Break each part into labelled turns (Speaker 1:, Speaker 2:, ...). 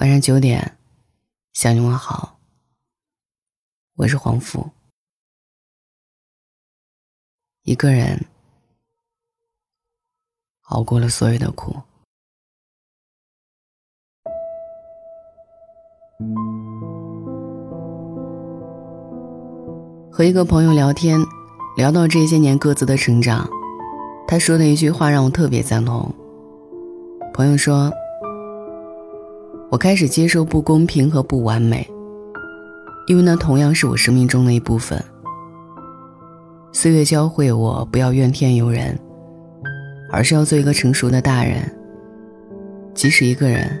Speaker 1: 晚上九点，向你问好。我是黄甫，一个人熬过了所有的苦。和一个朋友聊天，聊到这些年各自的成长，他说的一句话让我特别赞同。朋友说。我开始接受不公平和不完美，因为那同样是我生命中的一部分。岁月教会我不要怨天尤人，而是要做一个成熟的大人。即使一个人，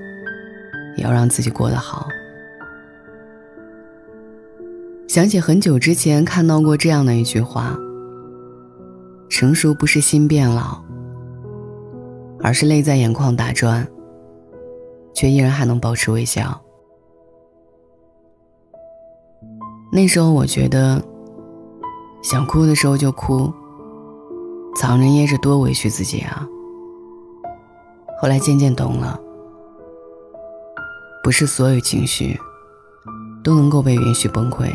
Speaker 1: 也要让自己过得好。想起很久之前看到过这样的一句话：成熟不是心变老，而是泪在眼眶打转。却依然还能保持微笑。那时候我觉得，想哭的时候就哭，藏着掖着多委屈自己啊。后来渐渐懂了，不是所有情绪都能够被允许崩溃。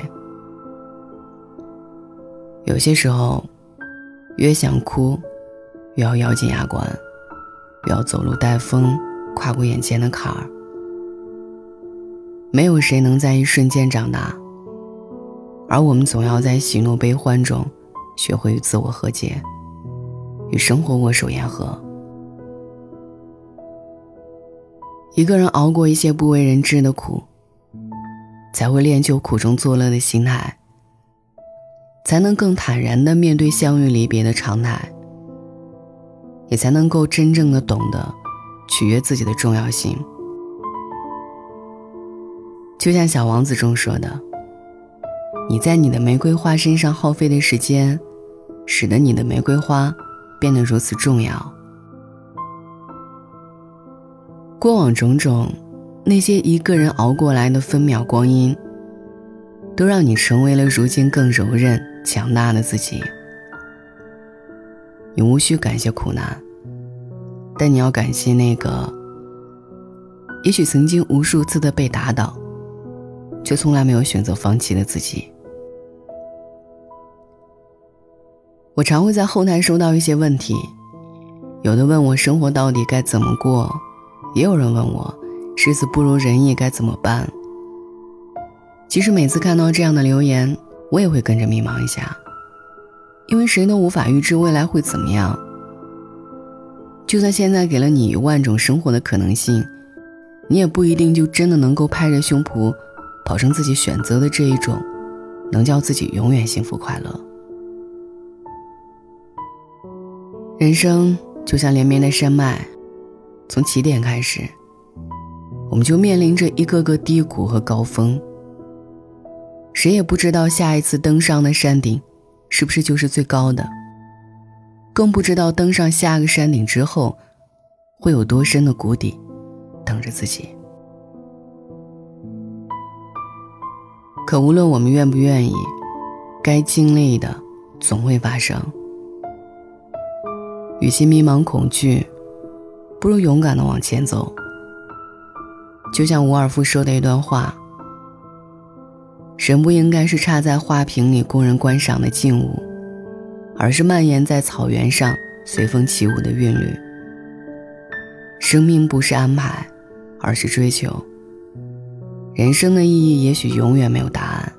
Speaker 1: 有些时候，越想哭，越要咬紧牙关，越要走路带风。跨过眼前的坎儿，没有谁能在一瞬间长大，而我们总要在喜怒悲欢中，学会与自我和解，与生活握手言和。一个人熬过一些不为人知的苦，才会练就苦中作乐的心态，才能更坦然的面对相遇离别的常态，也才能够真正的懂得。取悦自己的重要性，就像《小王子》中说的：“你在你的玫瑰花身上耗费的时间，使得你的玫瑰花变得如此重要。”过往种种，那些一个人熬过来的分秒光阴，都让你成为了如今更柔韧、强大的自己。你无需感谢苦难。但你要感谢那个，也许曾经无数次的被打倒，却从来没有选择放弃的自己。我常会在后台收到一些问题，有的问我生活到底该怎么过，也有人问我日子不如人意该怎么办。其实每次看到这样的留言，我也会跟着迷茫一下，因为谁都无法预知未来会怎么样。就算现在给了你一万种生活的可能性，你也不一定就真的能够拍着胸脯，保证自己选择的这一种，能叫自己永远幸福快乐。人生就像连绵的山脉，从起点开始，我们就面临着一个个低谷和高峰。谁也不知道下一次登上的山顶，是不是就是最高的。更不知道登上下个山顶之后，会有多深的谷底等着自己。可无论我们愿不愿意，该经历的总会发生。与其迷茫恐惧，不如勇敢的往前走。就像伍尔夫说的一段话：“人不应该是插在花瓶里供人观赏的静物。”而是蔓延在草原上随风起舞的韵律。生命不是安排，而是追求。人生的意义也许永远没有答案，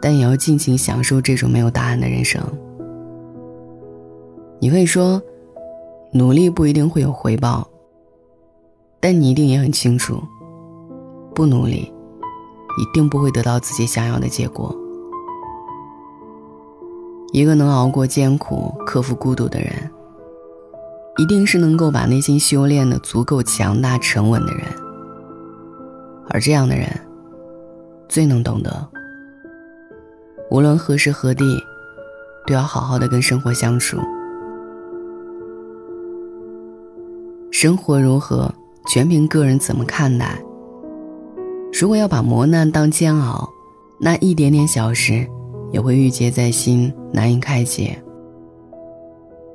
Speaker 1: 但也要尽情享受这种没有答案的人生。你会说，努力不一定会有回报，但你一定也很清楚，不努力，一定不会得到自己想要的结果。一个能熬过艰苦、克服孤独的人，一定是能够把内心修炼的足够强大、沉稳的人。而这样的人，最能懂得，无论何时何地，都要好好的跟生活相处。生活如何，全凭个人怎么看待。如果要把磨难当煎熬，那一点点小事。也会郁结在心，难以开解。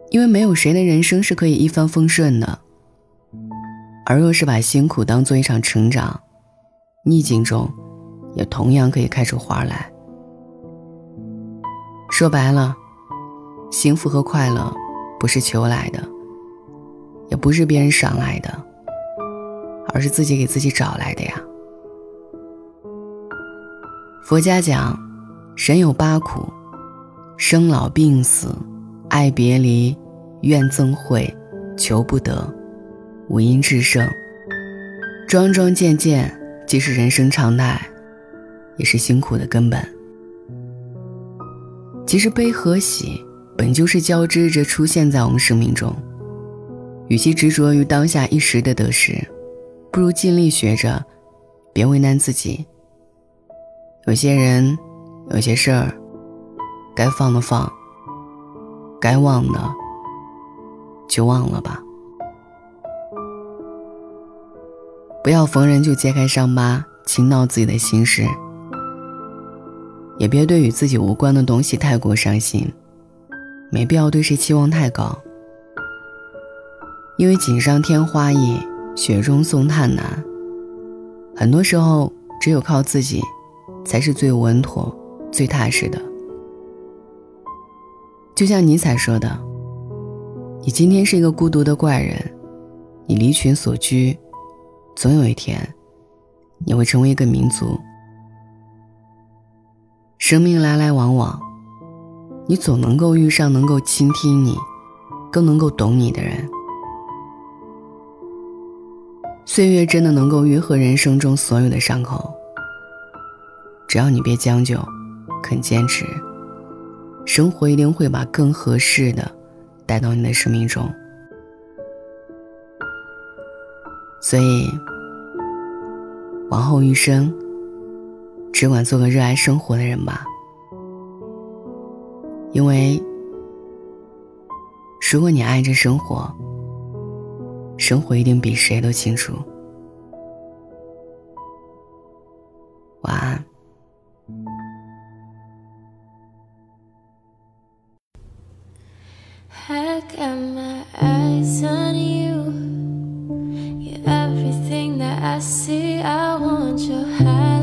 Speaker 1: 因为没有谁的人生是可以一帆风顺的。而若是把辛苦当做一场成长，
Speaker 2: 逆境中，也同样可以开出花来。说白了，幸福和快乐不是求来的，也不是别人赏来的，而是自己给自己找来的呀。佛家讲，人有八苦：生老病死、爱别离、怨憎会、求不得、五阴炽盛。桩桩件件，既是人生常态，也是辛苦的根本。其实悲和喜本就是交织着出现在我们生命中，与其执着于当下一时的得失，不如尽力学着，别为难自己。有些人，有些事儿，该放的放，该忘的就忘了吧。不要逢人就揭开伤疤，倾倒自己的心事。也别对与自己无关的东西太过伤心，没必要对谁期望太高。因为锦上添花易，雪中送炭难。很多时候，只有靠自己，才是最稳妥、最踏实的。就像尼采说的：“你今天是一个孤独的怪人，你离群所居，总有一天，你会成为一个民族。”生命来来往往，你总能够遇上能够倾听你、更能够懂你的人。岁月真的能够愈合人生中所有的伤口。只要你别将就，肯坚持，生活一定会把更合适的带到你的生命中。所以，往后余生。只管做个热爱生活的人吧，因为如果你爱着生活，生活一定比谁都清楚。Everything that I see, I want your hand.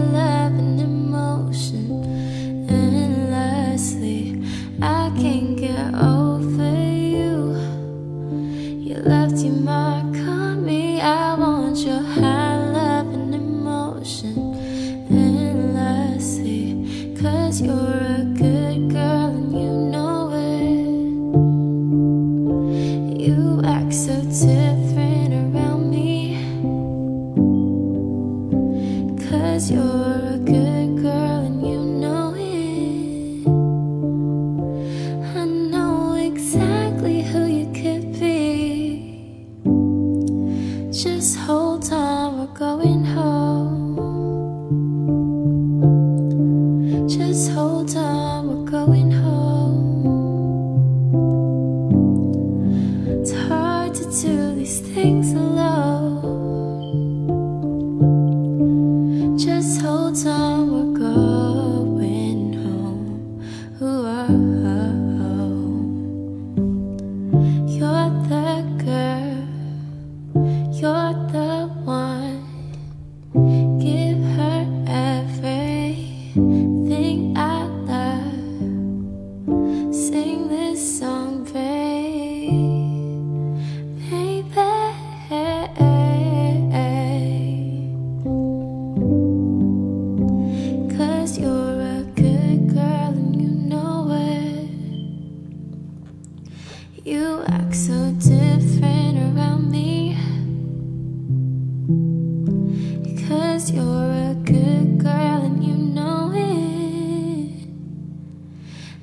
Speaker 2: To these things alone. Just hold on, we're going home. Ooh, oh, oh. oh. You're the girl, you're the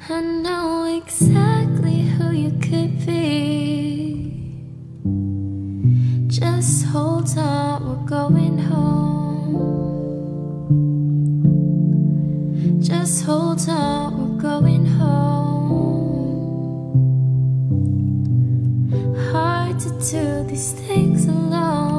Speaker 2: I know exactly who you could be. Just hold on, we're going home. Just hold on, we're going home. Hard to do these things alone.